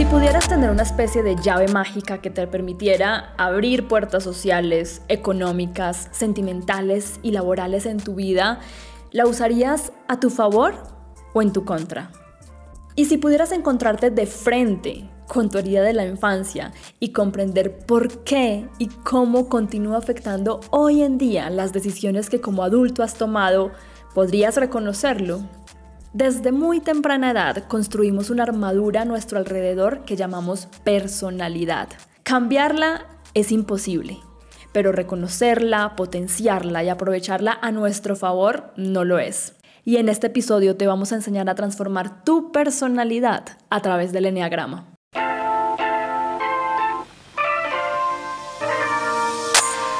Si pudieras tener una especie de llave mágica que te permitiera abrir puertas sociales, económicas, sentimentales y laborales en tu vida, ¿la usarías a tu favor o en tu contra? Y si pudieras encontrarte de frente con tu herida de la infancia y comprender por qué y cómo continúa afectando hoy en día las decisiones que como adulto has tomado, ¿podrías reconocerlo? Desde muy temprana edad construimos una armadura a nuestro alrededor que llamamos personalidad. Cambiarla es imposible, pero reconocerla, potenciarla y aprovecharla a nuestro favor no lo es. Y en este episodio te vamos a enseñar a transformar tu personalidad a través del enneagrama.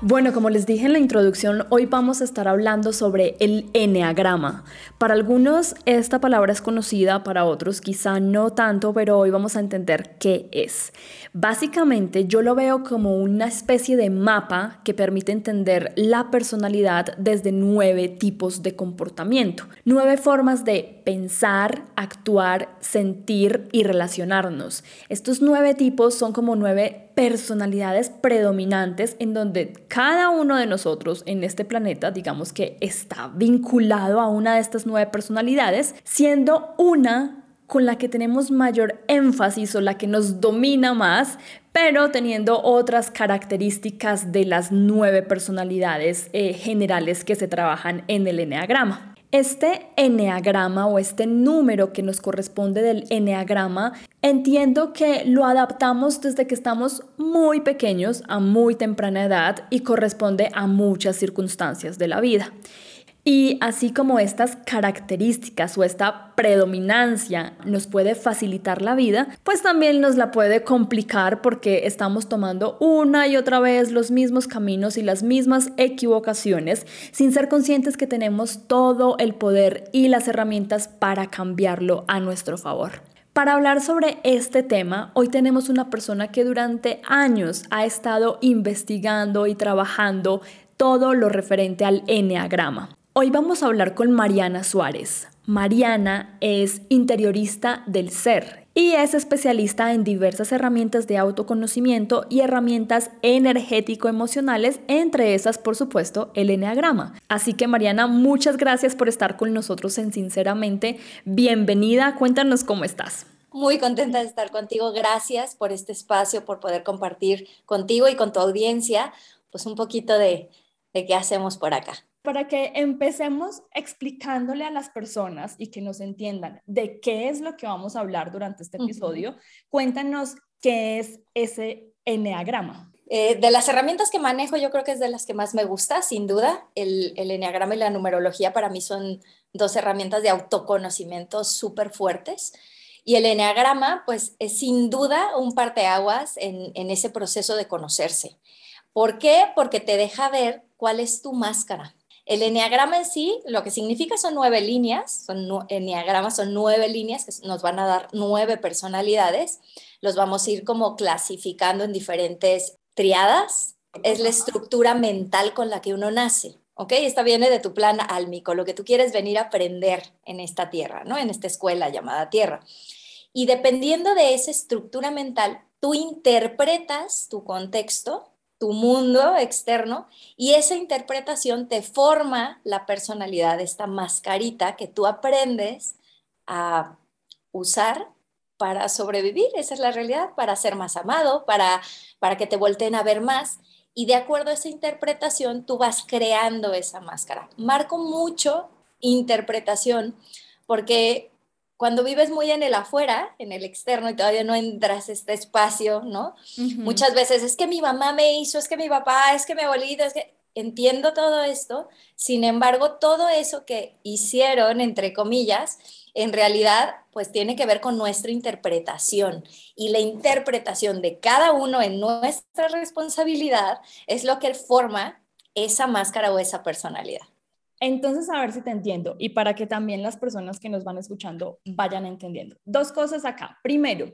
Bueno, como les dije en la introducción, hoy vamos a estar hablando sobre el enneagrama. Para algunos esta palabra es conocida, para otros quizá no tanto, pero hoy vamos a entender qué es. Básicamente yo lo veo como una especie de mapa que permite entender la personalidad desde nueve tipos de comportamiento, nueve formas de pensar, actuar, sentir y relacionarnos. Estos nueve tipos son como nueve personalidades predominantes en donde cada uno de nosotros en este planeta, digamos que está vinculado a una de estas nueve personalidades, siendo una con la que tenemos mayor énfasis o la que nos domina más, pero teniendo otras características de las nueve personalidades eh, generales que se trabajan en el enneagrama. Este eneagrama o este número que nos corresponde del eneagrama, entiendo que lo adaptamos desde que estamos muy pequeños a muy temprana edad y corresponde a muchas circunstancias de la vida. Y así como estas características o esta predominancia nos puede facilitar la vida, pues también nos la puede complicar porque estamos tomando una y otra vez los mismos caminos y las mismas equivocaciones sin ser conscientes que tenemos todo el poder y las herramientas para cambiarlo a nuestro favor. Para hablar sobre este tema, hoy tenemos una persona que durante años ha estado investigando y trabajando todo lo referente al enneagrama. Hoy vamos a hablar con Mariana Suárez. Mariana es interiorista del ser y es especialista en diversas herramientas de autoconocimiento y herramientas energético-emocionales, entre esas, por supuesto, el Enneagrama. Así que Mariana, muchas gracias por estar con nosotros en Sinceramente. Bienvenida, cuéntanos cómo estás. Muy contenta de estar contigo. Gracias por este espacio, por poder compartir contigo y con tu audiencia, pues un poquito de, de qué hacemos por acá para que empecemos explicándole a las personas y que nos entiendan de qué es lo que vamos a hablar durante este episodio, cuéntanos qué es ese enneagrama. Eh, de las herramientas que manejo, yo creo que es de las que más me gusta, sin duda. El, el enneagrama y la numerología para mí son dos herramientas de autoconocimiento súper fuertes. Y el enneagrama, pues, es sin duda un parteaguas en, en ese proceso de conocerse. ¿Por qué? Porque te deja ver cuál es tu máscara. El enneagrama en sí, lo que significa son nueve líneas, son enneagramas son nueve líneas que nos van a dar nueve personalidades. Los vamos a ir como clasificando en diferentes triadas. Es la estructura mental con la que uno nace. ¿ok? Esta viene de tu plan álmico, lo que tú quieres venir a aprender en esta tierra, ¿no? En esta escuela llamada tierra. Y dependiendo de esa estructura mental, tú interpretas tu contexto tu mundo externo y esa interpretación te forma la personalidad, esta mascarita que tú aprendes a usar para sobrevivir, esa es la realidad, para ser más amado, para, para que te volteen a ver más. Y de acuerdo a esa interpretación, tú vas creando esa máscara. Marco mucho interpretación porque cuando vives muy en el afuera, en el externo y todavía no entras a este espacio, ¿no? Muchas veces es que mi mamá me hizo, es que mi papá, es que mi abuelita, es que entiendo todo esto, sin embargo, todo eso que hicieron, entre comillas, en realidad, pues tiene que ver con nuestra interpretación y la interpretación de cada uno en nuestra responsabilidad es lo que forma esa máscara o esa personalidad. Entonces, a ver si te entiendo y para que también las personas que nos van escuchando vayan entendiendo. Dos cosas acá. Primero,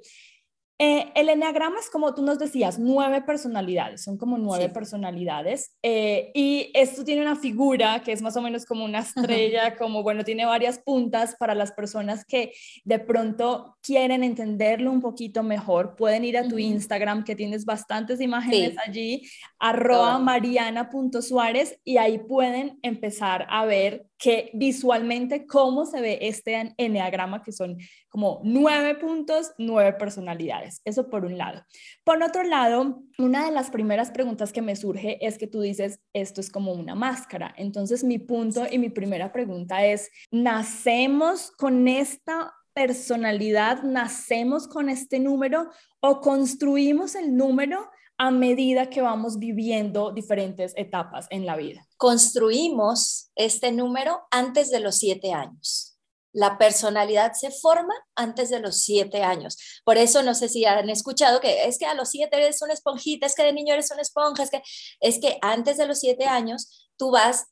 eh, el enneagrama es como tú nos decías, nueve personalidades, son como nueve personalidades. Eh, y esto tiene una figura que es más o menos como una estrella, como bueno, tiene varias puntas para las personas que de pronto quieren entenderlo un poquito mejor. Pueden ir a tu Instagram, que tienes bastantes imágenes allí, arroba mariana.suárez, y ahí pueden empezar a ver que visualmente cómo se ve este enneagrama, que son como nueve puntos, nueve personalidades. Eso por un lado. Por otro lado, una de las primeras preguntas que me surge es que tú dices, esto es como una máscara. Entonces, mi punto y mi primera pregunta es, ¿nacemos con esta personalidad, nacemos con este número o construimos el número a medida que vamos viviendo diferentes etapas en la vida. Construimos este número antes de los siete años. La personalidad se forma antes de los siete años. Por eso no sé si han escuchado que es que a los siete eres una esponjita, es que de niño eres una esponja, es que, es que antes de los siete años tú vas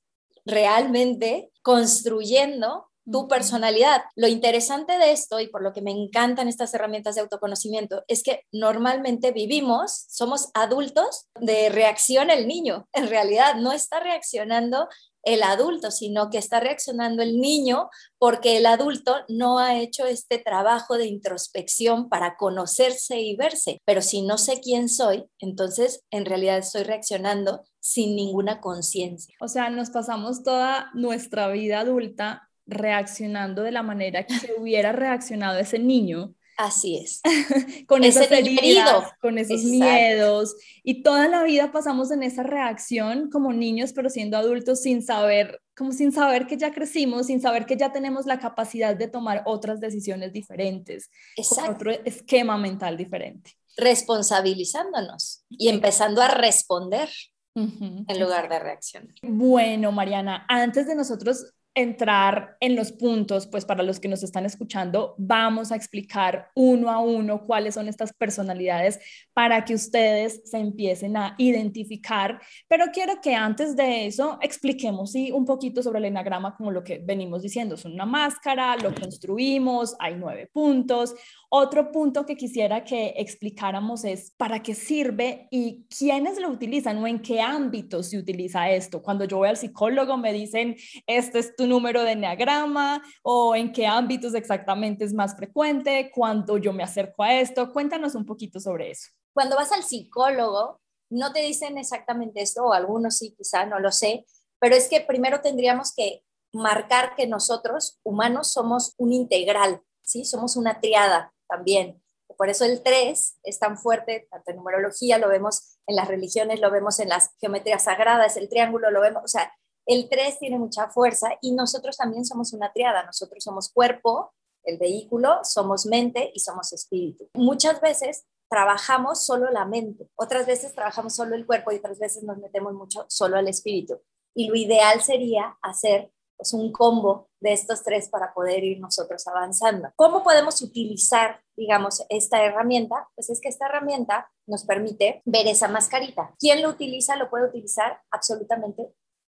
realmente construyendo tu personalidad. Lo interesante de esto y por lo que me encantan estas herramientas de autoconocimiento es que normalmente vivimos, somos adultos de reacción el niño. En realidad no está reaccionando el adulto, sino que está reaccionando el niño porque el adulto no ha hecho este trabajo de introspección para conocerse y verse. Pero si no sé quién soy, entonces en realidad estoy reaccionando sin ninguna conciencia. O sea, nos pasamos toda nuestra vida adulta reaccionando de la manera que hubiera reaccionado ese niño. Así es. con esas heridas, con esos miedos. Y toda la vida pasamos en esa reacción como niños, pero siendo adultos sin saber, como sin saber que ya crecimos, sin saber que ya tenemos la capacidad de tomar otras decisiones diferentes, con otro esquema mental diferente. Responsabilizándonos y empezando a responder en lugar de reaccionar. Bueno, Mariana, antes de nosotros entrar en los puntos, pues para los que nos están escuchando, vamos a explicar uno a uno cuáles son estas personalidades para que ustedes se empiecen a identificar. Pero quiero que antes de eso expliquemos sí, un poquito sobre el enagrama, como lo que venimos diciendo. Es una máscara, lo construimos, hay nueve puntos. Otro punto que quisiera que explicáramos es para qué sirve y quiénes lo utilizan o en qué ámbito se utiliza esto. Cuando yo voy al psicólogo me dicen, este es tu número de enneagrama o en qué ámbitos exactamente es más frecuente, cuando yo me acerco a esto. Cuéntanos un poquito sobre eso. Cuando vas al psicólogo, no te dicen exactamente esto, o algunos sí, quizá, no lo sé, pero es que primero tendríamos que marcar que nosotros, humanos, somos un integral, ¿sí? Somos una triada también. Por eso el 3 es tan fuerte, tanto en numerología, lo vemos en las religiones, lo vemos en las geometrías sagradas, el triángulo lo vemos, o sea, el 3 tiene mucha fuerza y nosotros también somos una triada, nosotros somos cuerpo, el vehículo, somos mente y somos espíritu. Muchas veces trabajamos solo la mente, otras veces trabajamos solo el cuerpo y otras veces nos metemos mucho solo al espíritu. Y lo ideal sería hacer pues, un combo de estos tres para poder ir nosotros avanzando. ¿Cómo podemos utilizar, digamos, esta herramienta? Pues es que esta herramienta nos permite ver esa mascarita. ¿Quién lo utiliza? Lo puede utilizar absolutamente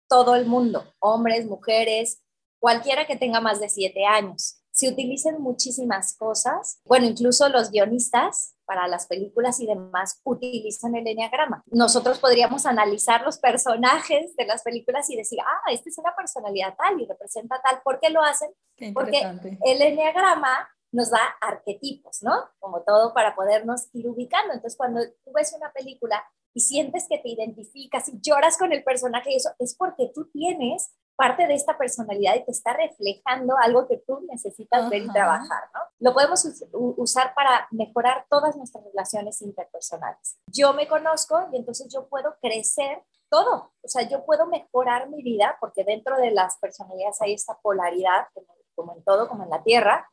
todo el mundo, hombres, mujeres, cualquiera que tenga más de siete años se utilizan muchísimas cosas. Bueno, incluso los guionistas para las películas y demás utilizan el enneagrama. Nosotros podríamos analizar los personajes de las películas y decir, ah, este es una personalidad tal y representa tal. ¿Por qué lo hacen? Porque el enneagrama nos da arquetipos, ¿no? Como todo para podernos ir ubicando. Entonces, cuando tú ves una película y sientes que te identificas y lloras con el personaje, y eso es porque tú tienes parte de esta personalidad y te está reflejando algo que tú necesitas ver y trabajar, ¿no? Lo podemos usar para mejorar todas nuestras relaciones interpersonales. Yo me conozco y entonces yo puedo crecer todo, o sea, yo puedo mejorar mi vida porque dentro de las personalidades hay esta polaridad, como, como en todo, como en la tierra,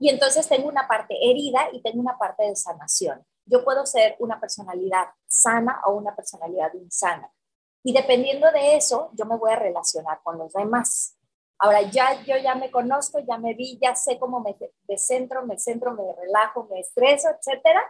y entonces tengo una parte herida y tengo una parte de sanación. Yo puedo ser una personalidad sana o una personalidad insana Y dependiendo de eso, yo me voy a relacionar con los demás. Ahora ya yo ya me conozco, ya me vi, ya sé cómo me, me centro, me centro, me relajo, me estreso, etcétera.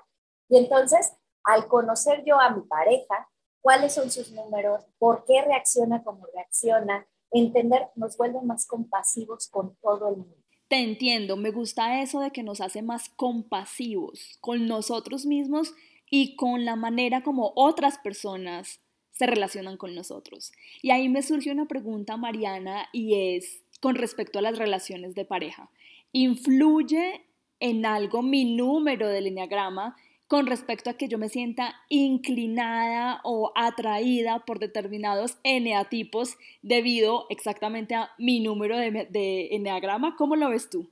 Y entonces, al conocer yo a mi pareja, cuáles son sus números, por qué reacciona como reacciona, entender, nos vuelve más compasivos con todo el mundo. Te entiendo, me gusta eso de que nos hace más compasivos con nosotros mismos y con la manera como otras personas se relacionan con nosotros. Y ahí me surge una pregunta, Mariana, y es con respecto a las relaciones de pareja. ¿Influye en algo mi número del enneagrama con respecto a que yo me sienta inclinada o atraída por determinados eneatipos debido exactamente a mi número de, de eneagrama? ¿Cómo lo ves tú?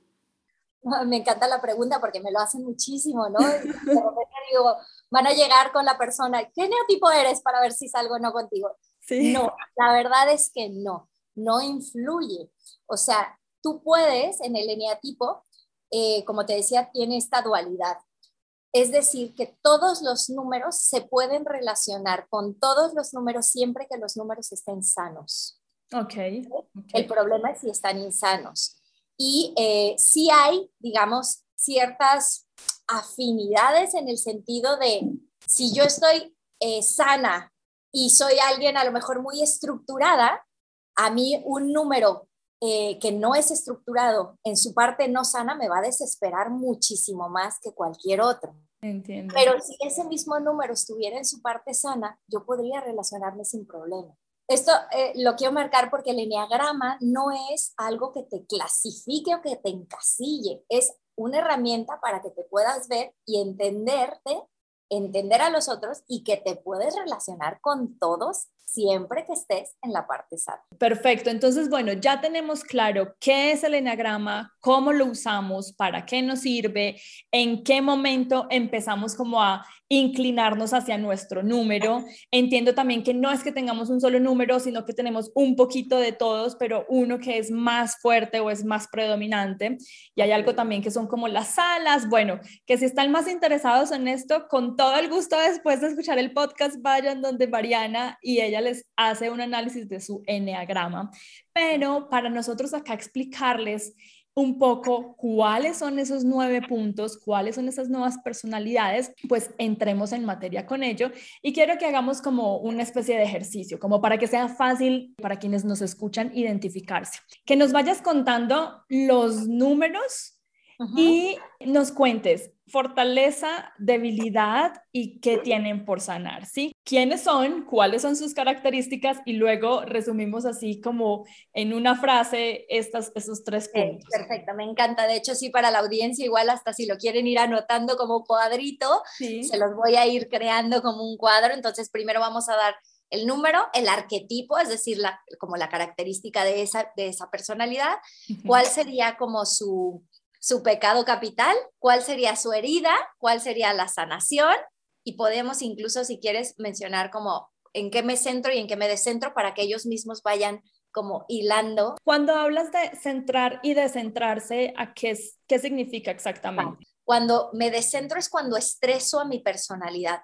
Me encanta la pregunta porque me lo hacen muchísimo, ¿no? digo, van a llegar con la persona, ¿qué neotipo eres para ver si salgo o no contigo? No, la verdad es que no, no influye. O sea, tú puedes en el eneatipo, eh, como te decía, tiene esta dualidad. Es decir, que todos los números se pueden relacionar con todos los números siempre que los números estén sanos. Okay. El problema es si están insanos. Y eh, sí hay, digamos, ciertas afinidades en el sentido de si yo estoy eh, sana y soy alguien a lo mejor muy estructurada, a mí un número eh, que no es estructurado en su parte no sana me va a desesperar muchísimo más que cualquier otro. Entiendo. Pero si ese mismo número estuviera en su parte sana, yo podría relacionarme sin problema. Esto eh, lo quiero marcar porque el enneagrama no es algo que te clasifique o que te encasille, es una herramienta para que te puedas ver y entenderte, entender a los otros y que te puedes relacionar con todos siempre que estés en la parte sana. Perfecto, entonces bueno, ya tenemos claro qué es el enagrama, cómo lo usamos, para qué nos sirve, en qué momento empezamos como a inclinarnos hacia nuestro número. Entiendo también que no es que tengamos un solo número, sino que tenemos un poquito de todos, pero uno que es más fuerte o es más predominante. Y hay algo también que son como las salas. Bueno, que si están más interesados en esto, con todo el gusto después de escuchar el podcast, vayan donde Mariana y ella les hace un análisis de su enneagrama. Pero para nosotros acá explicarles un poco cuáles son esos nueve puntos, cuáles son esas nuevas personalidades, pues entremos en materia con ello. Y quiero que hagamos como una especie de ejercicio, como para que sea fácil para quienes nos escuchan identificarse. Que nos vayas contando los números y nos cuentes fortaleza, debilidad y qué tienen por sanar, ¿sí? ¿Quiénes son? ¿Cuáles son sus características? Y luego resumimos así como en una frase estas, esos tres puntos. perfecto, me encanta. De hecho, sí, para la audiencia, igual hasta si lo quieren ir anotando como cuadrito, se los voy a ir creando como un cuadro. Entonces, primero vamos a dar el número, el arquetipo, es decir, la, como la característica de esa, de esa personalidad, cuál sería como su su pecado capital, cuál sería su herida, cuál sería la sanación y podemos incluso, si quieres, mencionar como en qué me centro y en qué me descentro para que ellos mismos vayan como hilando. Cuando hablas de centrar y descentrarse, ¿a qué, qué significa exactamente? Cuando me descentro es cuando estreso a mi personalidad.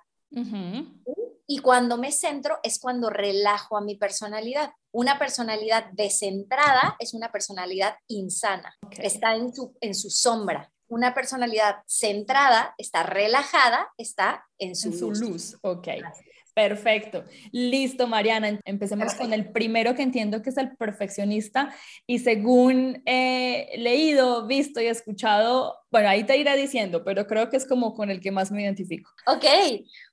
Y cuando me centro es cuando relajo a mi personalidad. Una personalidad descentrada es una personalidad insana, está en su, en su sombra. Una personalidad centrada está relajada, está en su, luz. luz. Ok. Perfecto. Listo, Mariana. Empecemos con el primero que entiendo que es el perfeccionista y según he leído, visto y escuchado, bueno, ahí te iré diciendo, pero creo que es como con el que más me identifico. Ok,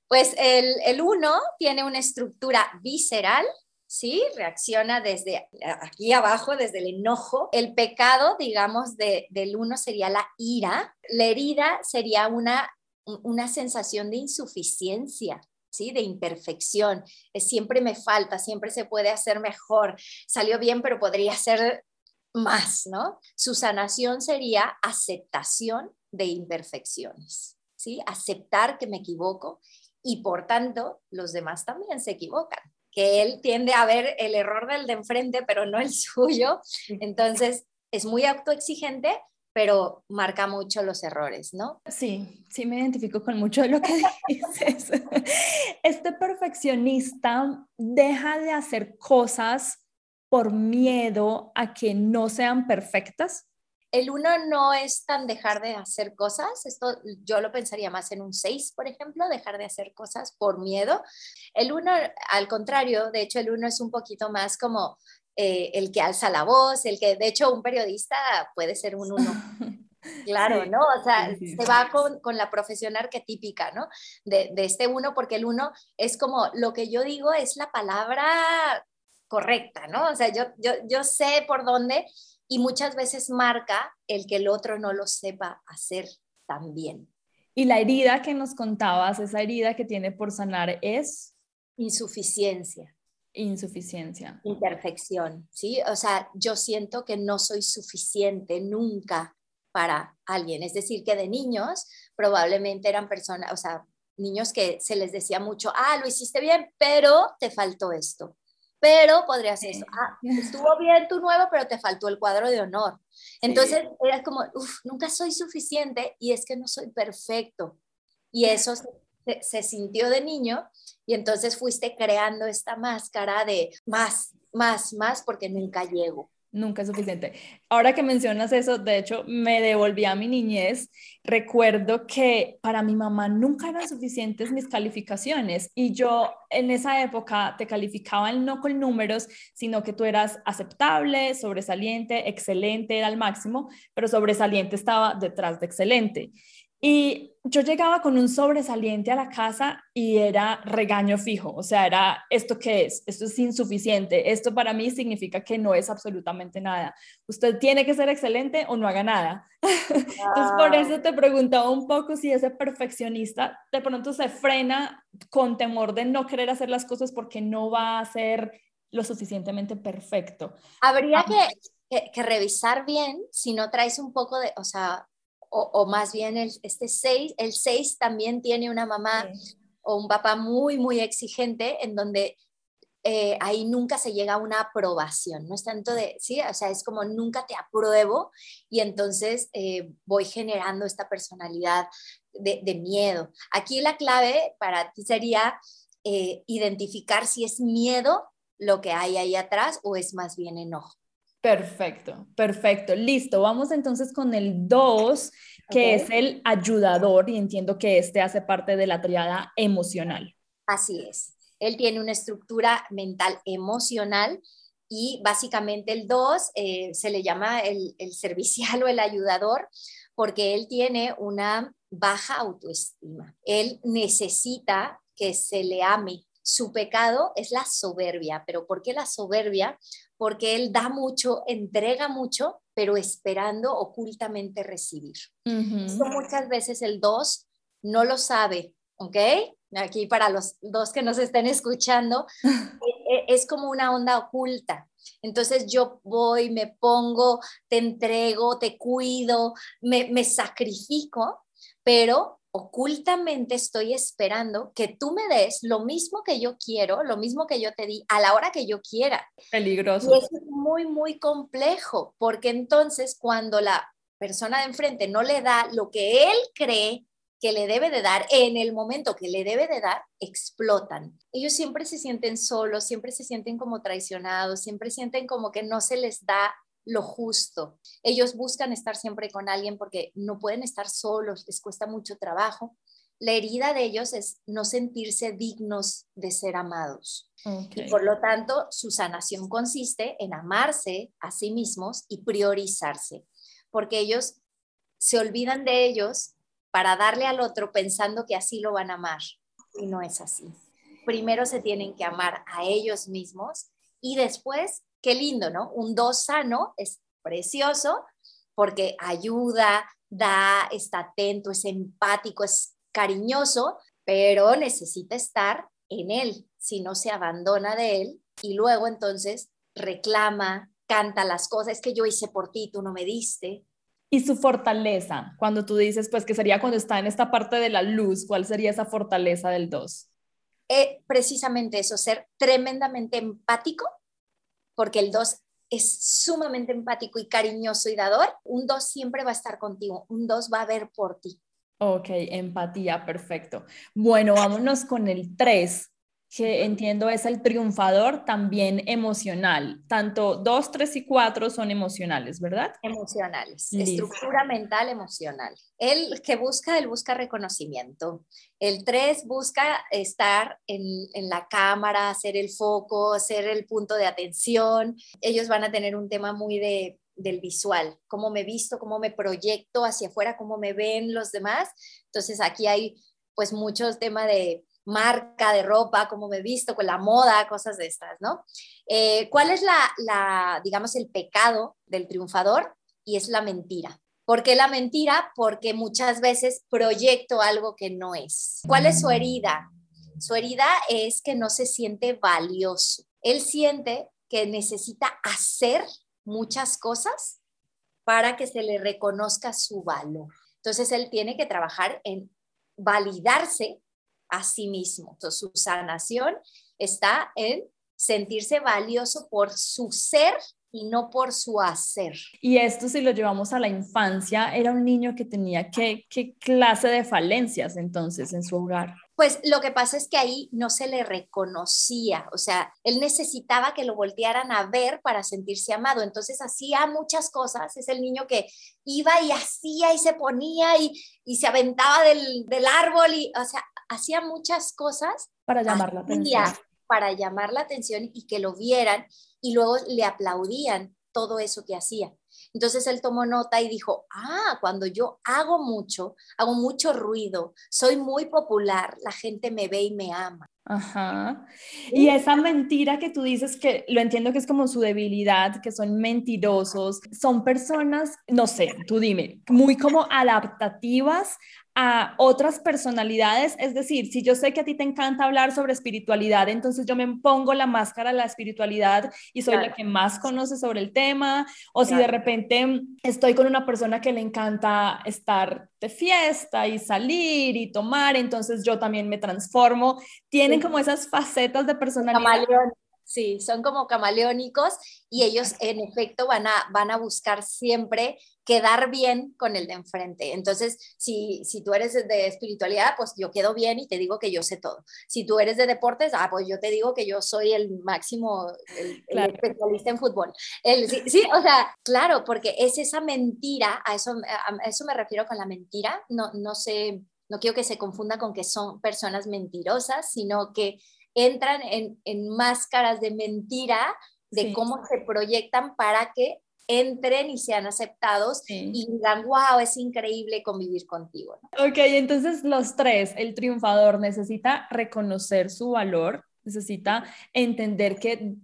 pues el, el uno tiene una estructura visceral, ¿sí? Reacciona desde aquí abajo, desde el enojo. El pecado, digamos, de, del uno sería la ira. La herida sería una, una sensación de insuficiencia. ¿Sí? De imperfección, siempre me falta, siempre se puede hacer mejor, salió bien, pero podría ser más, ¿no? Su sanación sería aceptación de imperfecciones, ¿sí? Aceptar que me equivoco y por tanto los demás también se equivocan, que él tiende a ver el error del de enfrente, pero no el suyo. Entonces es muy autoexigente, pero marca mucho los errores, ¿no? Sí, sí me identifico con mucho de lo que dices. Este perfeccionista deja de hacer cosas por miedo a que no sean perfectas. El uno no es tan dejar de hacer cosas, esto yo lo pensaría más en un seis, por ejemplo, dejar de hacer cosas por miedo. El uno, al contrario, de hecho el uno es un poquito más como eh, el que alza la voz, el que, de hecho, un periodista puede ser un uno. Claro, ¿no? O sea, se va con, con, la profesión arquetípica, ¿no? De, de, este uno, porque el uno es como lo que yo digo es la palabra correcta, ¿no? O sea, yo, yo, yo sé por dónde y muchas veces marca el que el otro no lo sepa hacer tan bien. Y la herida que nos contabas, esa herida que tiene por sanar es insuficiencia. Insuficiencia. Imperfección, ¿sí? O sea, yo siento que no soy suficiente nunca para alguien. Es decir, que de niños probablemente eran personas, o sea, niños que se les decía mucho, ah, lo hiciste bien, pero te faltó esto. Pero podría ser eso, ah, estuvo bien tu nuevo, pero te faltó el cuadro de honor. Entonces era como, uff, nunca soy suficiente y es que no soy perfecto. Y eso se, sintió de niño y entonces fuiste creando esta máscara de más, más, más, porque nunca llego. Nunca es suficiente. Ahora que mencionas eso, de hecho, me devolví a mi niñez. Recuerdo que para mi mamá nunca eran suficientes mis calificaciones y yo en esa época te calificaban no con números, sino que tú eras aceptable, sobresaliente, excelente, era al máximo, pero sobresaliente estaba detrás de excelente. Y yo llegaba con un sobresaliente a la casa y era regaño fijo, o sea, era esto qué es, esto es insuficiente, esto para mí significa que no es absolutamente nada. Usted tiene que ser excelente o no haga nada. Entonces, por eso te preguntaba un poco si ese perfeccionista de pronto se frena con temor de no querer hacer las cosas porque no va a ser lo suficientemente perfecto. Habría ah. que, que, revisar bien si no traes un poco de, o sea, o, más bien el, este 6, el 6 también tiene una mamá o un papá muy, muy exigente en donde eh, ahí nunca se llega a una aprobación, no es tanto de, sí, o sea, es como nunca te apruebo y entonces eh, voy generando esta personalidad de, miedo. Aquí la clave para ti sería eh, identificar si es miedo lo que hay ahí atrás o es más bien enojo. Perfecto, perfecto. Listo. Vamos entonces con el 2, que es el ayudador, y entiendo que este hace parte de la triada emocional. Así es. Él tiene una estructura mental emocional y básicamente el 2 eh, se le llama el, el servicial o el ayudador porque él tiene una baja autoestima. Él necesita que se le ame. Su pecado es la soberbia, pero ¿por qué la soberbia? Porque él da mucho, entrega mucho, pero esperando ocultamente recibir. muchas veces el dos no lo sabe, ¿ok? Aquí para los dos que nos estén escuchando, e, e, es como una onda oculta. Entonces yo voy, me pongo, te entrego, te cuido, me, me sacrifico, pero ocultamente estoy esperando que tú me des lo mismo que yo quiero, lo mismo que yo te di a la hora que yo quiera. Peligroso. Y eso es muy, muy complejo, porque entonces cuando la persona de enfrente no le da lo que él cree que le debe de dar en el momento que le debe de dar, explotan. Ellos siempre se sienten solos, siempre se sienten como traicionados, siempre sienten como que no se les da lo justo. Ellos buscan estar siempre con alguien porque no pueden estar solos, les cuesta mucho trabajo. La herida de ellos es no sentirse dignos de ser amados. Y por lo tanto, su sanación consiste en amarse a sí mismos y priorizarse, porque ellos se olvidan de ellos para darle al otro pensando que así lo van a amar. Y no es así. Primero se tienen que amar a ellos mismos y después qué lindo, ¿no? Un dos sano es precioso porque ayuda, da, está atento, es empático, es cariñoso, pero necesita estar en él, si no se abandona de él y luego entonces reclama, canta las cosas, es que yo hice por ti, tú no me diste. Y su fortaleza, cuando tú dices, pues que sería cuando está en esta parte de la luz, ¿cuál sería esa fortaleza del dos? Eh, precisamente eso, ser tremendamente empático porque el 2 es sumamente empático y cariñoso y dador, un 2 siempre va a estar contigo, un 2 va a ver por ti. Ok, empatía, perfecto. Bueno, vámonos con el 3 que entiendo es el triunfador también emocional. Tanto 2, 3 y 4 son emocionales, ¿verdad? Emocionales, estructura mental emocional. El que busca, él busca reconocimiento. El 3 busca estar en, en la cámara, ser el foco, ser el punto de atención. Ellos van a tener un tema muy de del visual, cómo me visto, cómo me proyecto hacia afuera, cómo me ven los demás. Entonces aquí hay pues muchos temas de marca de ropa, cómo me visto, con la moda, cosas de estas, ¿no? Eh, ¿Cuál es la, digamos, el pecado del triunfador? Y es la mentira. ¿Por qué la mentira? Porque muchas veces proyecto algo que no es. ¿Cuál es su herida? Su herida es que no se siente valioso. Él siente que necesita hacer muchas cosas para que se le reconozca su valor. Entonces él tiene que trabajar en validarse a sí mismo. Su sanación está en sentirse valioso por su ser y no por su hacer. Y esto si lo llevamos a la infancia, era un niño que tenía qué, qué clase de falencias entonces en su hogar. Pues lo que pasa es que ahí no se le reconocía, o sea, él necesitaba que lo voltearan a ver para sentirse amado, entonces hacía muchas cosas, es el niño que iba y hacía y se ponía y, y se aventaba del, del, árbol y, o sea, hacía muchas cosas para llamar la atención. Para llamar la atención y que lo vieran y luego le aplaudían todo eso que hacía. Entonces él tomó nota y dijo, ah, cuando yo hago mucho, hago mucho ruido, soy muy popular, la gente me ve y me ama. Ajá. Y esa mentira que tú dices que lo entiendo que es como su debilidad, que son mentirosos, son personas, no sé, tú dime, muy como adaptativas a otras personalidades, es decir, si yo sé que a ti te encanta hablar sobre espiritualidad, entonces yo me pongo la máscara de la espiritualidad y soy la que más conoce sobre el tema, o si de repente estoy con una persona que le encanta estar de fiesta y salir y tomar, entonces yo también me transformo, tienen como esas facetas de personalidad. Sí, son como camaleónicos y ellos en efecto van a, van a buscar siempre quedar bien con el de enfrente. Entonces, si, si tú eres de espiritualidad, pues yo quedo bien y te digo que yo sé todo. Si tú eres de deportes, ah, pues yo te digo que yo soy el máximo, el, especialista en fútbol. El, sí, o sea, claro, porque es esa mentira, a eso, a eso me refiero con la mentira, no, no sé, no quiero que se confunda con que son personas mentirosas, sino que entran en, máscaras de mentira de cómo se proyectan para que entren y sean aceptados y digan, wow, es increíble convivir contigo. Ok, entonces los tres, el triunfador necesita reconocer su valor, necesita entender que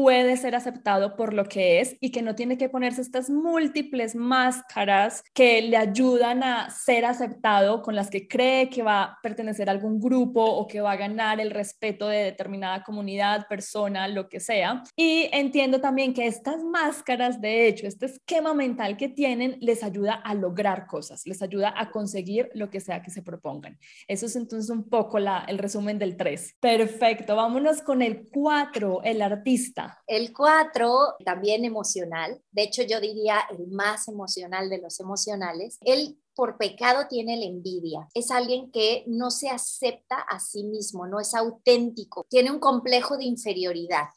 puede ser aceptado por lo que es y que no tiene que ponerse estas múltiples máscaras que le ayudan a ser aceptado, con las que cree que va a pertenecer a algún grupo o que va a ganar el respeto de determinada comunidad, persona, lo que sea. Y entiendo también que estas máscaras, de hecho, este esquema mental que tienen, les ayuda a lograr cosas, les ayuda a conseguir lo que sea que se propongan. Eso es entonces un poco la, el resumen del 3. Perfecto, vámonos con el 4, el artista. El 4, también emocional, de hecho yo diría el más emocional de los emocionales. Él por pecado tiene la envidia. Es alguien que no se acepta a sí mismo, no es auténtico, tiene un complejo de inferioridad.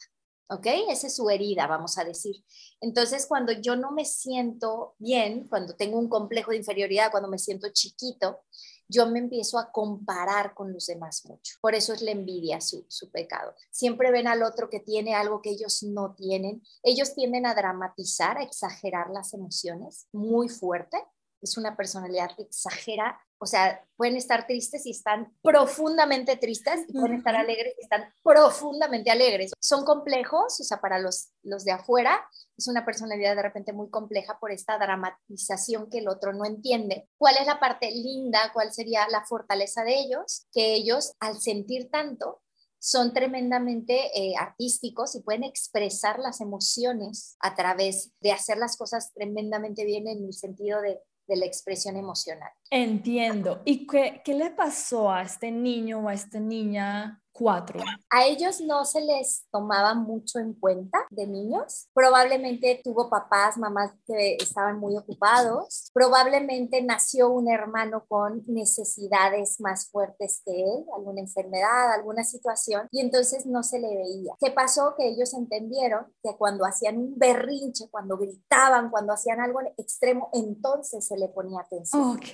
¿Ok? Esa es su herida, vamos a decir. Entonces, cuando yo no me siento bien, cuando tengo un complejo de inferioridad, cuando me siento chiquito, yo me empiezo a comparar con los demás mucho. Por eso es la envidia su, su pecado. Siempre ven al otro que tiene algo que ellos no tienen. Ellos tienden a dramatizar, a exagerar las emociones muy fuerte. Es una personalidad que exagera o sea, pueden estar tristes y están profundamente tristes, y pueden estar alegres y están profundamente alegres. Son complejos, o sea, para los, los de afuera, es una personalidad de repente muy compleja por esta dramatización que el otro no entiende. ¿Cuál es la parte linda? ¿Cuál sería la fortaleza de ellos? Que ellos, al sentir tanto, son tremendamente eh, artísticos y pueden expresar las emociones a través de hacer las cosas tremendamente bien en el sentido de de la expresión emocional. Entiendo. ¿Y qué, qué le pasó a este niño o a esta niña Cuatro. A ellos no se les tomaba mucho en cuenta de niños. Probablemente tuvo papás, mamás que estaban muy ocupados. Probablemente nació un hermano con necesidades más fuertes que él, alguna enfermedad, alguna situación, y entonces no se le veía. ¿Qué pasó? Que ellos entendieron que cuando hacían un berrinche, cuando gritaban, cuando hacían algo extremo, entonces se le ponía atención. Ok,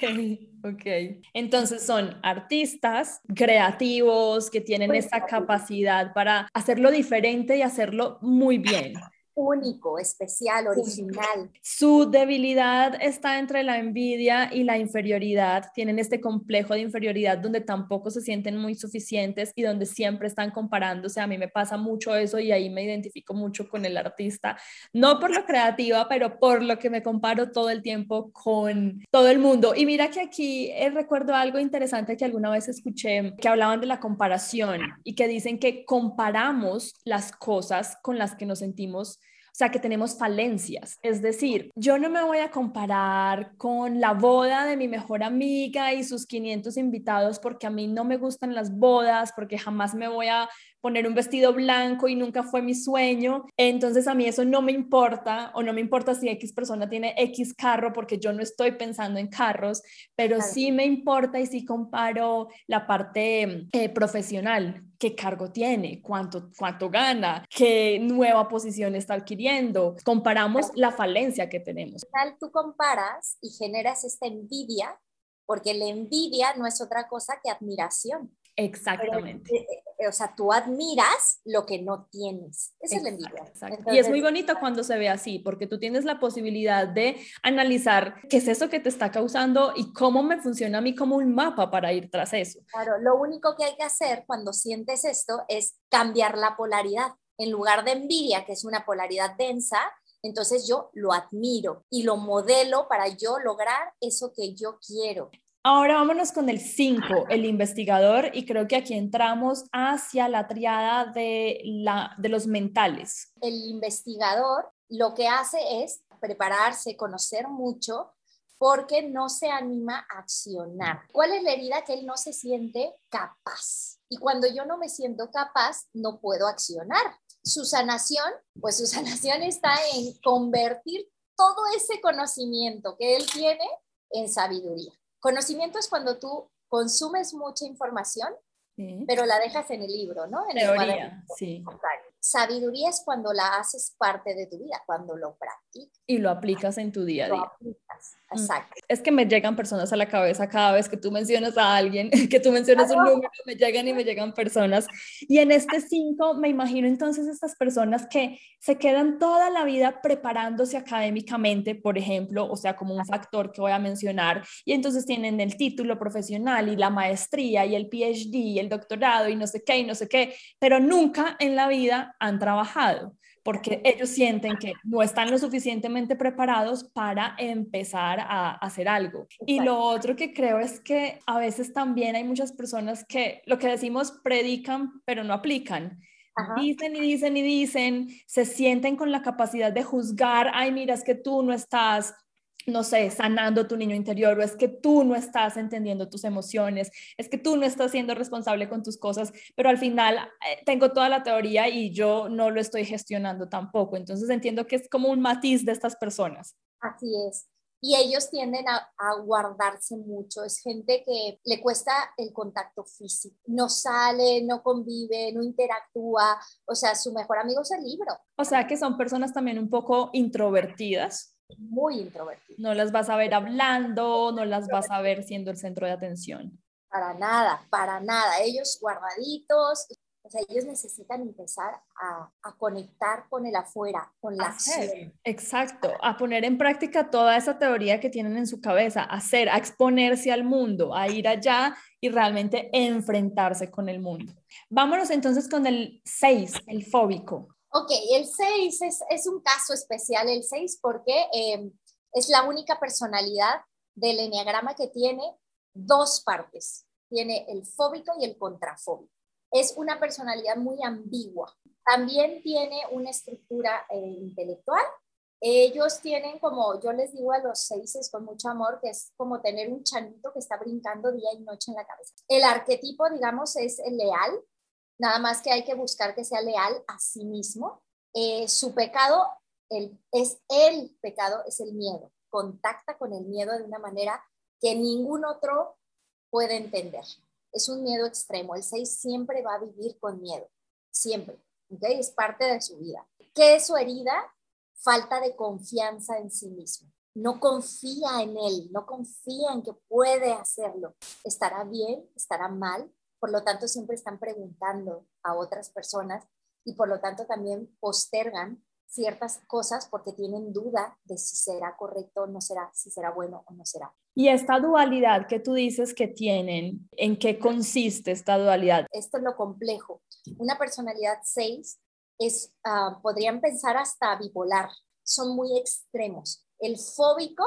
ok. Entonces son artistas creativos que tienen esa capacidad para hacerlo diferente y hacerlo muy bien único, especial, original. Su debilidad está entre la envidia y la inferioridad. Tienen este complejo de inferioridad donde tampoco se sienten muy suficientes y donde siempre están comparándose. A mí me pasa mucho eso y ahí me identifico mucho con el artista, no por lo creativa, pero por lo que me comparo todo el tiempo con todo el mundo. Y mira que aquí eh, recuerdo algo interesante que alguna vez escuché, que hablaban de la comparación y que dicen que comparamos las cosas con las que nos sentimos sea, que tenemos falencias. Es decir, yo no me voy a comparar con la boda de mi mejor amiga y sus 500 invitados porque a mí no me gustan las bodas, porque jamás me voy a poner un vestido blanco y nunca fue mi sueño. Entonces a mí eso no me importa o no me importa si X persona tiene X carro porque yo no estoy pensando en carros, pero sí me importa y sí comparo la parte eh, profesional, qué cargo tiene, cuánto, cuánto gana, qué nueva posición está adquiriendo. Comparamos la falencia que tenemos. Al tú comparas y generas esta envidia porque la envidia no es otra cosa que admiración. Exactamente. Eh, o sea, tú admiras lo que no tienes. Esa es la envidia. y es muy bonito cuando se ve así, porque tú tienes la posibilidad de analizar qué es eso que te está causando y cómo me funciona a mí como un mapa para ir tras eso. Claro, lo único que hay que hacer cuando sientes esto es cambiar la polaridad. En lugar de envidia, que es una polaridad densa, entonces yo lo admiro y lo modelo para yo lograr eso que yo quiero. Ahora vámonos con el 5, el investigador, y creo que aquí entramos hacia la triada de, de los mentales. El investigador lo que hace es prepararse, conocer mucho, porque no se anima a accionar. ¿Cuál es la herida? Que él no se siente capaz. Y cuando yo no me siento capaz, no puedo accionar. Su sanación, pues su sanación está en convertir todo ese conocimiento que él tiene en sabiduría. Conocimiento es cuando tú consumes mucha información, pero la dejas en el libro, ¿no? En Teoría, sí. Sabiduría es cuando la haces parte de tu vida, cuando lo practicas. Y lo aplicas en tu día a día. Mm. Exacto. Es que me llegan personas a la cabeza cada vez que tú mencionas a alguien, que tú mencionas un número, me llegan y me llegan personas. Y en este 5 me imagino entonces estas personas que se quedan toda la vida preparándose académicamente, por ejemplo, o sea, como un factor que voy a mencionar, y entonces tienen el título profesional y la maestría y el PhD y el doctorado y no sé qué y no sé qué, pero nunca en la vida han trabajado porque ellos sienten que no están lo suficientemente preparados para empezar a hacer algo. Y lo otro que creo es que a veces también hay muchas personas que lo que decimos predican, pero no aplican. Dicen y dicen y dicen, se sienten con la capacidad de juzgar, ay, mira, es que tú no estás no sé, sanando tu niño interior o es que tú no estás entendiendo tus emociones, es que tú no estás siendo responsable con tus cosas, pero al final eh, tengo toda la teoría y yo no lo estoy gestionando tampoco. Entonces entiendo que es como un matiz de estas personas. Así es. Y ellos tienden a, guardarse mucho. Es gente que le cuesta el contacto físico. No sale, no convive, no interactúa. O sea, su mejor amigo es el libro. O sea, que son personas también un poco introvertidas muy introvertido. No las vas a ver hablando, no las vas a ver siendo el centro de atención. Para nada, para nada. Ellos guardaditos, o sea, ellos necesitan empezar a, conectar con el afuera, con la acción. Exacto, a poner en práctica toda esa teoría que tienen en su cabeza, a hacer, a exponerse al mundo, a ir allá y realmente enfrentarse con el mundo. Vámonos entonces con el 6, el fóbico. Ok, el 6 es, un caso especial, el 6, porque em, es la única personalidad del enneagrama que tiene dos partes. Tiene el fóbico y el contrafóbico. Es una personalidad muy ambigua. También tiene una estructura eh, intelectual. Ellos tienen como, yo les digo a los seises con mucho amor, que es como tener un chanito que está brincando día y noche en la cabeza. El arquetipo, digamos, es el leal, nada más que hay que buscar que sea leal a sí mismo. Eh, su pecado el, es el pecado, es el miedo. Contacta con el miedo de una manera que ningún otro puede entender. Es un miedo extremo. El 6 siempre va a vivir con miedo, siempre. ¿okay? Es parte de su vida. ¿Qué es su herida? Falta de confianza en sí mismo. No confía en él, no confía en que puede hacerlo. ¿Estará bien? ¿Estará mal? Por lo tanto, siempre están preguntando a otras personas y por lo tanto también postergan ciertas cosas porque tienen duda de si será correcto o no será, si será bueno o no será. Y esta dualidad que tú dices que tienen, ¿en qué consiste esta dualidad? Esto es lo complejo. Una personalidad 6 es, uh, podrían pensar hasta bipolar, son muy extremos. El fóbico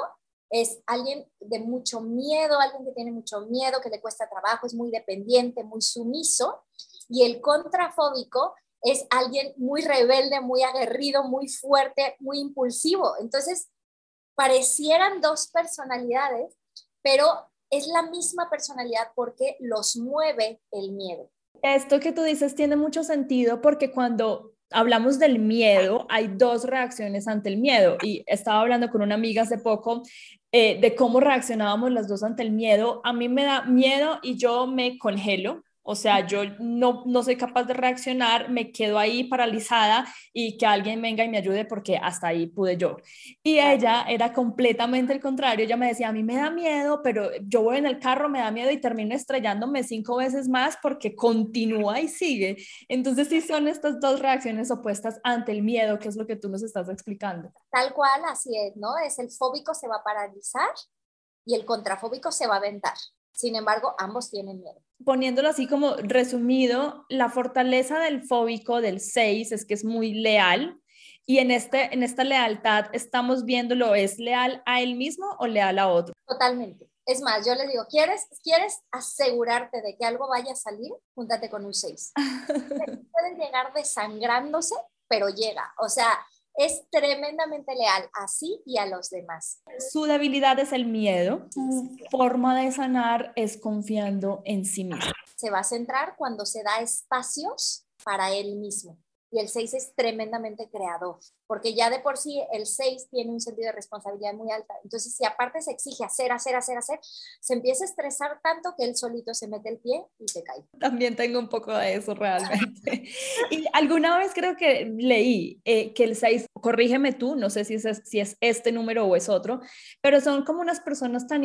es alguien de mucho miedo, alguien que tiene mucho miedo, que le cuesta trabajo, es muy dependiente, muy sumiso. Y el contrafóbico es alguien muy rebelde, muy aguerrido, muy fuerte, muy impulsivo. Entonces, parecieran dos personalidades, pero es la misma personalidad porque los mueve el miedo. Esto que tú dices tiene mucho sentido porque cuando hablamos del miedo, hay dos reacciones ante el miedo. Y estaba hablando con una amiga hace poco eh, de cómo reaccionábamos las dos ante el miedo. A mí me da miedo y yo me congelo o sea, yo no, no soy capaz de reaccionar, me quedo ahí paralizada y que alguien venga y me ayude porque hasta ahí pude yo. Y ella era completamente el contrario, ella me decía, a mí me da miedo, pero yo voy en el carro, me da miedo y termino estrellándome cinco veces más porque continúa y sigue. Entonces sí son estas dos reacciones opuestas ante el miedo, que es lo que tú nos estás explicando. Tal cual, así es, ¿no? Es el fóbico se va a paralizar y el contrafóbico se va a aventar. Sin embargo, ambos tienen miedo. Poniéndolo así como resumido, la fortaleza del fóbico del 6 es que es muy leal y en, este, en esta lealtad estamos viéndolo, ¿es leal a él mismo o leal a otro? Totalmente. Es más, yo le digo, ¿quieres, ¿quieres asegurarte de que algo vaya a salir? Júntate con un 6. Pueden llegar desangrándose, pero llega. O sea, es tremendamente leal a sí y a los demás. Su debilidad es el miedo, su forma de sanar es confiando en sí mismo. Se va a centrar cuando se da espacios para él mismo y el 6 es tremendamente creador, porque ya de por sí el 6 tiene un sentido de responsabilidad muy alta. Entonces, si aparte se exige hacer, hacer, hacer, hacer, se empieza a estresar tanto que él solito se mete el pie y se cae. También tengo un poco de eso realmente. y alguna vez creo que leí eh, que el 6, corrígeme tú, no sé si es, si es este número o es otro, pero son como unas personas tan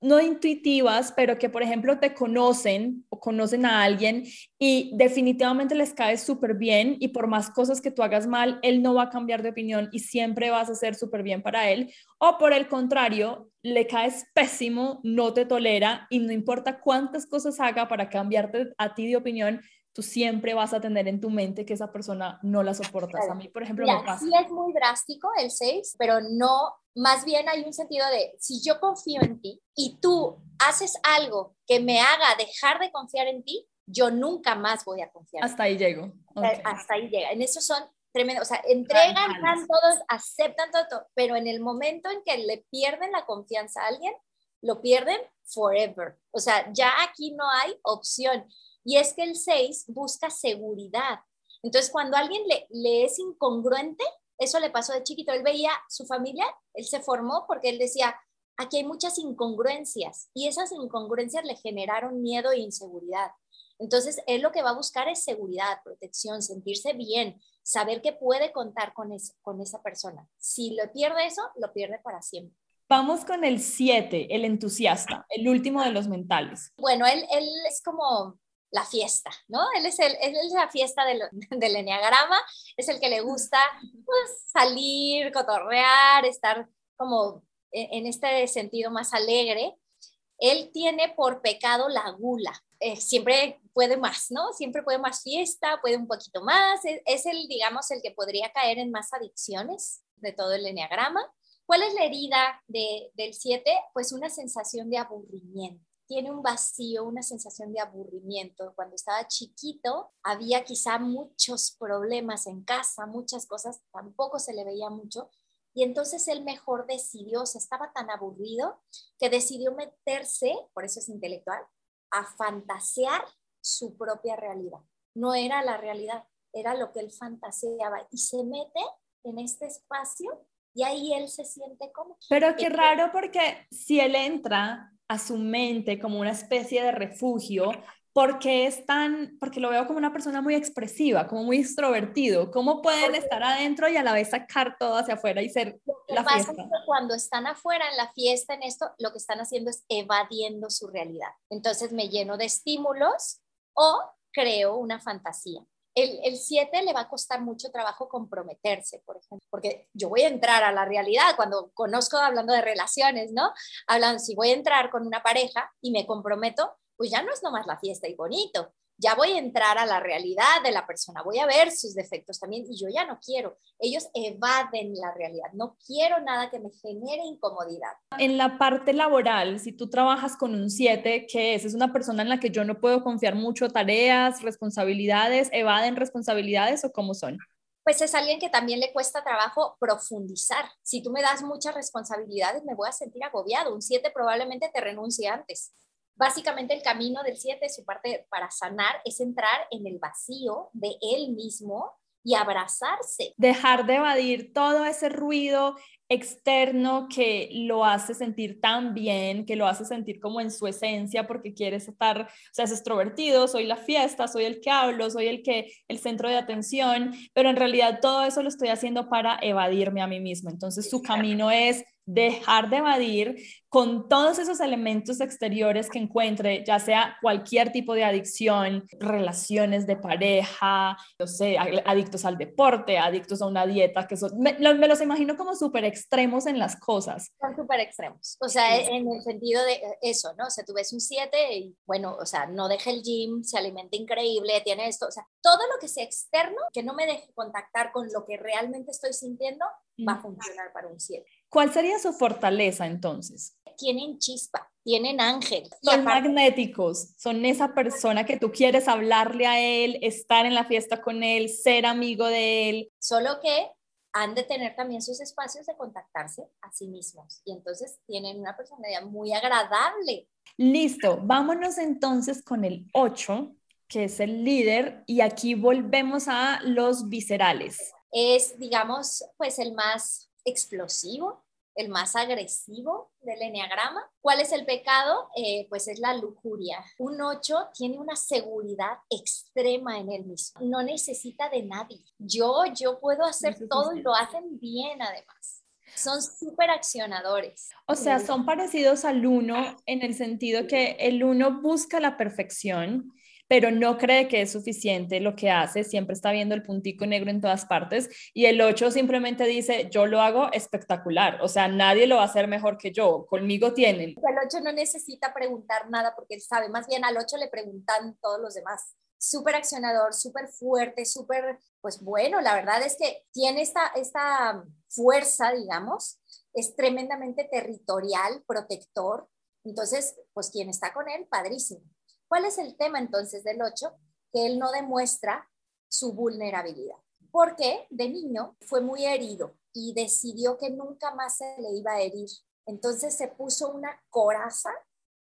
no intuitivas, pero que por ejemplo te conocen o conocen a alguien y definitivamente les cae súper bien y por más cosas que tú hagas mal, él no va a cambiar de opinión y siempre vas a ser súper bien para él. O por el contrario, le caes pésimo, no te tolera y no importa cuántas cosas haga para cambiarte a ti de opinión, tú siempre vas a tener en tu mente que esa persona no la soportas. A mí, por ejemplo, me pasa. Sí es muy drástico el 6, pero no, más bien hay un sentido de, si yo confío en ti y tú haces algo que me haga dejar de confiar en ti, yo nunca más voy a confiar. Hasta ahí llego. Hasta ahí llega. En eso son tremendos, o sea, entregan, dan todos, aceptan todo, pero en el momento en que le pierden la confianza a alguien, lo pierden forever. O sea, ya aquí no hay opción. Y es que el 6 busca seguridad. Entonces, cuando alguien le, le es incongruente, eso le pasó de chiquito. Él veía su familia, él se formó porque él decía, aquí hay muchas incongruencias y esas incongruencias le generaron miedo e inseguridad. Entonces, él lo que va a buscar es seguridad, protección, sentirse bien, saber que puede contar con, con esa persona. Si lo pierde eso, lo pierde para siempre. Vamos con el 7, el entusiasta, el último de los mentales. Bueno, él, él es como la fiesta, ¿no? Él es, el, es la fiesta del, del enneagrama, es el que le gusta pues, salir, cotorrear, estar como en, este sentido más alegre. Él tiene por pecado la gula, eh, siempre puede más, ¿no? Siempre puede más fiesta, puede un poquito más, es, el, digamos, el que podría caer en más adicciones de todo el enneagrama. ¿Cuál es la herida de, del 7? Pues una sensación de aburrimiento tiene un vacío, una sensación de aburrimiento. Cuando estaba chiquito había quizá muchos problemas en casa, muchas cosas, tampoco se le veía mucho. Y entonces él mejor decidió, se estaba tan aburrido que decidió meterse, por eso es intelectual, a fantasear su propia realidad. no era la realidad, era lo que él fantaseaba y se mete en este espacio y ahí él se siente como... Pero qué raro porque si él entra a su mente como una especie de refugio, porque es tan, porque lo veo como una persona muy expresiva, como muy extrovertido. ¿Cómo pueden estar adentro y a la vez sacar todo hacia afuera y ser la fiesta? cuando están afuera en la fiesta, en esto, lo que están haciendo es evadiendo su realidad. Entonces me lleno de estímulos o creo una fantasía. El 7 le va a costar mucho trabajo comprometerse, por ejemplo, porque yo voy a entrar a la realidad cuando conozco, hablando de relaciones, ¿no? Hablando, si voy a entrar con una pareja y me comprometo, pues ya no es nomás la fiesta y bonito, ya voy a entrar a la realidad de la persona, voy a ver sus defectos también y yo ya no quiero. Ellos evaden la realidad, no quiero nada que me genere incomodidad. En la parte laboral, si tú trabajas con un 7, ¿qué es? Es una persona en la que yo no puedo confiar mucho tareas, responsabilidades, evaden responsabilidades o cómo son? Pues es alguien que también le cuesta trabajo profundizar. Si tú me das muchas responsabilidades, me voy a sentir agobiado. Un 7 probablemente te renuncie antes Básicamente el camino del 7, su parte para sanar, es entrar en el vacío de él mismo y abrazarse. Dejar de evadir todo ese ruido externo que lo hace sentir tan bien, que lo hace sentir como en su esencia porque quieres estar, o sea, es extrovertido, soy la fiesta, soy el que hablo, soy el que el centro de atención, pero en realidad todo eso lo estoy haciendo para evadirme a mí mismo. Entonces su camino es dejar de evadir con todos esos elementos exteriores que encuentre, ya sea cualquier tipo de adicción, relaciones de pareja, no sé, adictos al deporte, adictos a una dieta, que son, me, los imagino como súper extremos en las cosas. Son súper extremos, o sea, en el sentido de eso, ¿no? O sea, tú ves un 7 y, bueno, o sea, no deja el gym, se alimenta increíble, tiene esto, o sea, todo lo que sea externo, que no me deje contactar con lo que realmente estoy sintiendo, va a funcionar para un 7. ¿Cuál sería su fortaleza entonces? Tienen chispa, tienen ángel. Son magnéticos, son esa persona que tú quieres hablarle a él, estar en la fiesta con él, ser amigo de él. Solo que han de tener también sus espacios de contactarse a sí mismos y entonces tienen una personalidad muy agradable. Listo, vámonos entonces con el 8, que es el líder, y aquí volvemos a los viscerales. Es, digamos, pues el más explosivo, el más agresivo del enneagrama. ¿Cuál es el pecado? Eh, pues es la lujuria. Un 8 tiene una seguridad extrema en él mismo. No necesita de nadie. Yo, yo puedo hacer todo y lo hacen bien además. Son súper accionadores. O sea, son parecidos al uno en el sentido que el uno busca la perfección pero no cree que es suficiente lo que hace, siempre está viendo el puntico negro en todas partes y el 8 simplemente dice, yo lo hago espectacular, o sea, nadie lo va a hacer mejor que yo, conmigo tienen. El 8 no necesita preguntar nada porque él sabe, más bien al 8 le preguntan todos los demás. Súper accionador, súper fuerte, súper, pues bueno, la verdad es que tiene esta, esta fuerza, digamos, es tremendamente territorial, protector. Entonces, pues quien está con él, padrísimo. ¿Cuál es el tema entonces del 8? Que él no demuestra su vulnerabilidad, porque de niño fue muy herido y decidió que nunca más se le iba a herir. Entonces se puso una coraza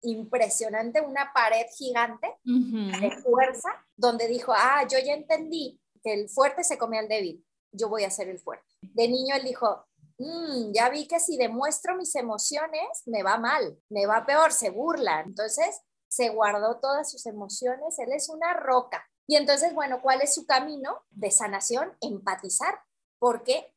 impresionante, una pared gigante de fuerza, donde dijo, ah, yo ya entendí que el fuerte se come al débil, yo voy a ser el fuerte. De niño él dijo, mm, ya vi que si demuestro mis emociones, me va mal, me va peor, se burla. Entonces se guardó todas sus emociones, él es una roca. Y entonces, bueno, ¿cuál es su camino de sanación? Empatizar, porque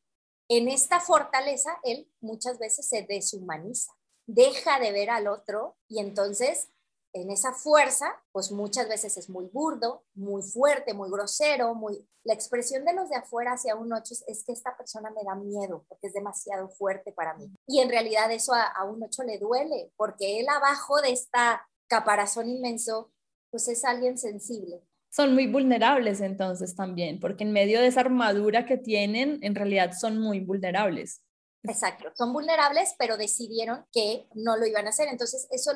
en esta fortaleza él muchas veces se deshumaniza, deja de ver al otro y entonces en esa fuerza, pues muchas veces es muy burdo, muy fuerte, muy grosero, muy... La expresión de los de afuera hacia un ocho es que esta persona me da miedo porque es demasiado fuerte para mí. Y en realidad eso a, a un ocho le duele porque él abajo de esta caparazón inmenso, pues es alguien sensible. Son muy vulnerables entonces también, porque en medio de esa armadura que tienen, en realidad son muy vulnerables. Exacto, son vulnerables, pero decidieron que no lo iban a hacer. Entonces eso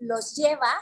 los lleva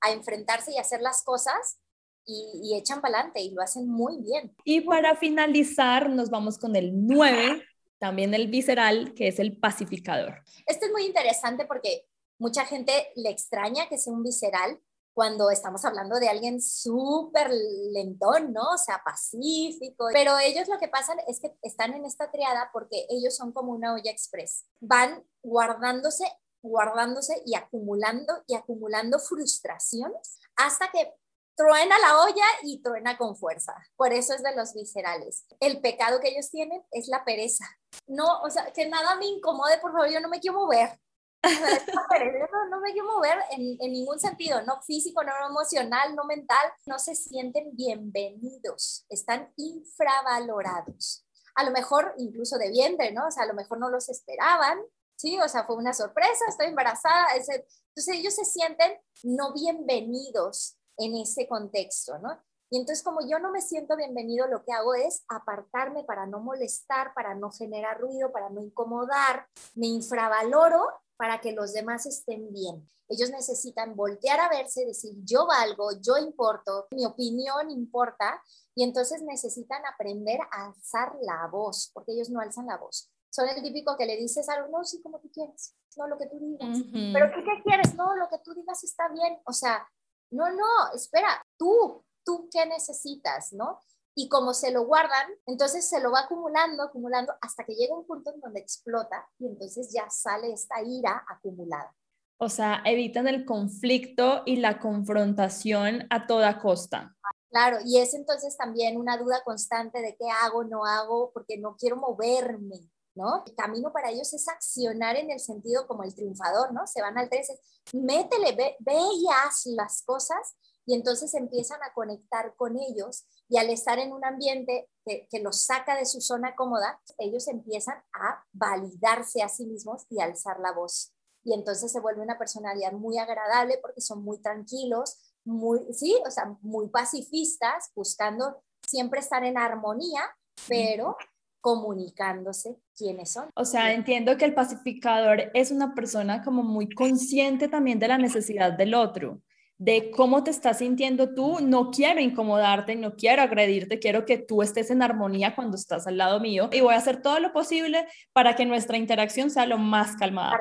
a enfrentarse y hacer las cosas y, y echan para adelante y lo hacen muy bien. Y para finalizar, nos vamos con el 9, también el visceral, que es el pacificador. Este es muy interesante porque Mucha gente le extraña que sea un visceral, cuando estamos hablando de alguien súper lentón, ¿no? O sea, pacífico. Pero ellos lo que pasa es que están en esta triada porque ellos son como una olla express. Van guardándose, guardándose y acumulando y acumulando frustraciones hasta que truena la olla y truena con fuerza. Por eso es de los viscerales. El pecado que ellos tienen es la pereza. No, o sea, que nada me incomode, por favor, yo no me quiero mover. No, me quiero mover en, en, ningún sentido, no físico, no emocional, no mental. No se sienten bienvenidos, están infravalorados. A lo mejor incluso de vientre, ¿no? O sea, a lo mejor no los esperaban, ¿sí? O sea, fue una sorpresa, estoy embarazada. Entonces ellos se sienten no bienvenidos en ese contexto, ¿no? Y entonces como yo no me siento bienvenido, lo que hago es apartarme para no molestar, para no generar ruido, para no incomodar, me infravaloro para que los demás estén bien. Ellos necesitan voltear a verse, decir, yo valgo, yo importo, mi opinión importa, y entonces necesitan aprender a alzar la voz, porque ellos no alzan la voz. Son el típico que le dices algo, no, sí, como tú quieres, no lo que tú digas. Pero ¿qué, ¿qué quieres? No, lo que tú digas está bien. O sea, no, no, espera, tú, tú qué necesitas, ¿no? Y como se lo guardan, entonces se lo va acumulando, acumulando, hasta que llega un punto en donde explota y entonces ya sale esta ira acumulada. O sea, evitan el conflicto y la confrontación a toda costa. Claro, y es entonces también una duda constante de qué hago, no hago, porque no quiero moverme, ¿no? El camino para ellos es accionar en el sentido como el triunfador, ¿no? Se van al 13, métele, ve, y haz las cosas y entonces empiezan a conectar con ellos y al estar en un ambiente que, que, los saca de su zona cómoda, ellos empiezan a validarse a sí mismos y alzar la voz. Y entonces se vuelve una personalidad muy agradable porque son muy tranquilos, muy, sí, o sea, muy pacifistas, buscando siempre estar en armonía, pero comunicándose quiénes son. O sea, entiendo que el pacificador es una persona como muy consciente también de la necesidad del otro de cómo te estás sintiendo tú. No quiero incomodarte, no quiero agredirte, quiero que tú estés en armonía cuando estás al lado mío y voy a hacer todo lo posible para que nuestra interacción sea lo más calmada.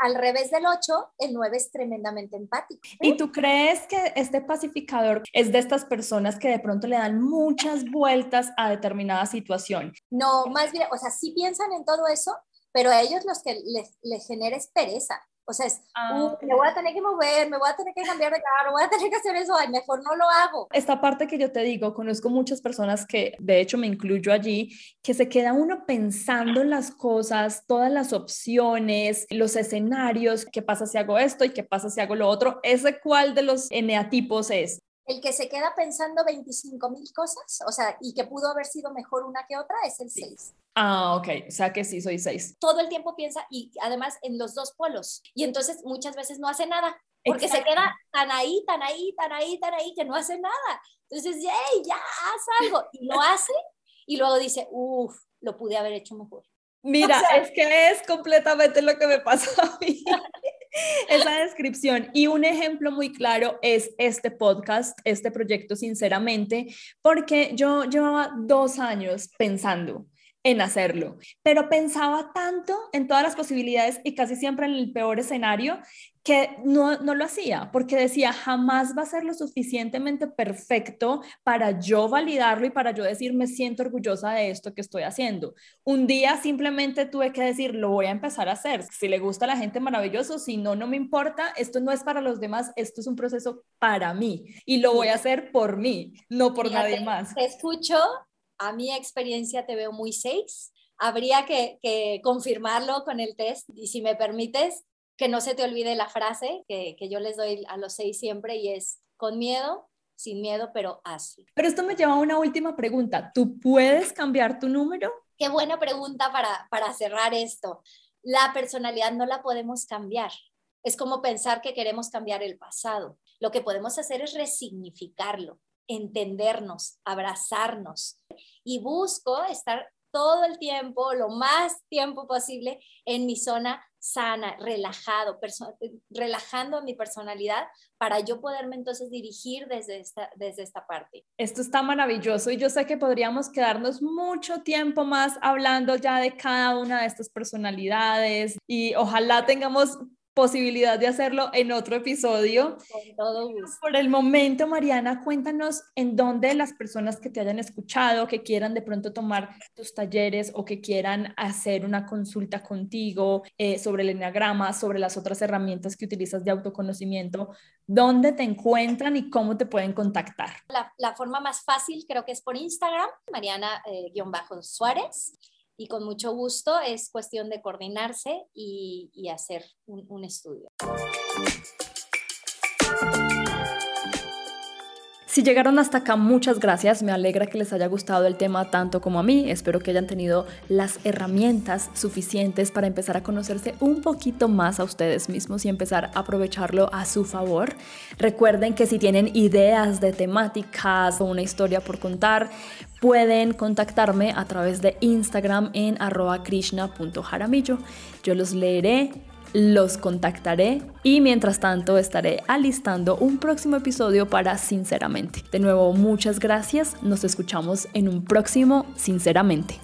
Al revés del 8, el 9 es tremendamente empático. ¿Y tú crees que este pacificador es de estas personas que de pronto le dan muchas vueltas a determinada situación? No, más bien, o sea, sí piensan en todo eso, pero a ellos los que les, les genera es pereza. O sea, es, ah, me voy a tener que mover, me voy a tener que cambiar de carro, voy a tener que hacer eso, ay, mejor no lo hago. Esta parte que yo te digo, conozco muchas personas que, de hecho me incluyo allí, que se queda uno pensando en las cosas, todas las opciones, los escenarios, qué pasa si hago esto y qué pasa si hago lo otro. ¿Ese cuál de los eneatipos es? El que se queda pensando 25 mil cosas, o sea, y que pudo haber sido mejor una que otra, es el 6. Ah, ok, o sea que sí, soy 6. Todo el tiempo piensa y además en los dos polos. Y entonces muchas veces no hace nada, porque se queda tan ahí, tan ahí, tan ahí, tan ahí, que no hace nada. Entonces, ¡yay! Ya, haz algo. Y lo hace y luego dice, uff, lo pude haber hecho mejor. Mira, es que es completamente lo que me pasó a mí. esa descripción. Y un ejemplo muy claro es este podcast, este proyecto, sinceramente, porque yo llevaba dos años pensando en hacerlo, pero pensaba tanto en todas las posibilidades y casi siempre en el peor escenario que no, no lo hacía, porque decía, jamás va a ser lo suficientemente perfecto para yo validarlo y para yo decir, me siento orgullosa de esto que estoy haciendo. Un día simplemente tuve que decir, lo voy a empezar a hacer. Si le gusta a la gente, maravilloso. Si no, no me importa. Esto no es para los demás, esto es un proceso para mí y lo voy a hacer por mí, no por nadie más. Te escucho a mi experiencia te veo muy seis. Habría que, confirmarlo con el test y si me permites, que no se te olvide la frase que, yo les doy a los seis siempre y es con miedo, sin miedo, pero así. Pero esto me lleva a una última pregunta. ¿Tú puedes cambiar tu número? Qué buena pregunta para, para cerrar esto. La personalidad no la podemos cambiar. Es como pensar que queremos cambiar el pasado. Lo que podemos hacer es resignificarlo entendernos, abrazarnos. Y busco estar todo el tiempo, lo más tiempo posible, en mi zona sana, relajado, relajando mi personalidad para yo poderme entonces dirigir desde esta, desde esta parte. Esto está maravilloso y yo sé que podríamos quedarnos mucho tiempo más hablando ya de cada una de estas personalidades y ojalá tengamos posibilidad de hacerlo en otro episodio. Con todo gusto. Por el momento, Mariana, cuéntanos en dónde las personas que te hayan escuchado, que quieran de pronto tomar tus talleres o que quieran hacer una consulta contigo eh, sobre el enneagrama, sobre las otras herramientas que utilizas de autoconocimiento, dónde te encuentran y cómo te pueden contactar. La, la forma más fácil creo que es por Instagram, Mariana-Suárez. Eh, y con mucho gusto es cuestión de coordinarse y, hacer un, estudio. Si llegaron hasta acá, muchas gracias. Me alegra que les haya gustado el tema tanto como a mí. Espero que hayan tenido las herramientas suficientes para empezar a conocerse un poquito más a ustedes mismos y empezar a aprovecharlo a su favor. Recuerden que si tienen ideas de temáticas o una historia por contar, pueden contactarme a través de Instagram en arroba krishna.jaramillo. Yo los leeré los contactaré y mientras tanto estaré alistando un próximo episodio para Sinceramente. De nuevo, muchas gracias, nos escuchamos en un próximo Sinceramente.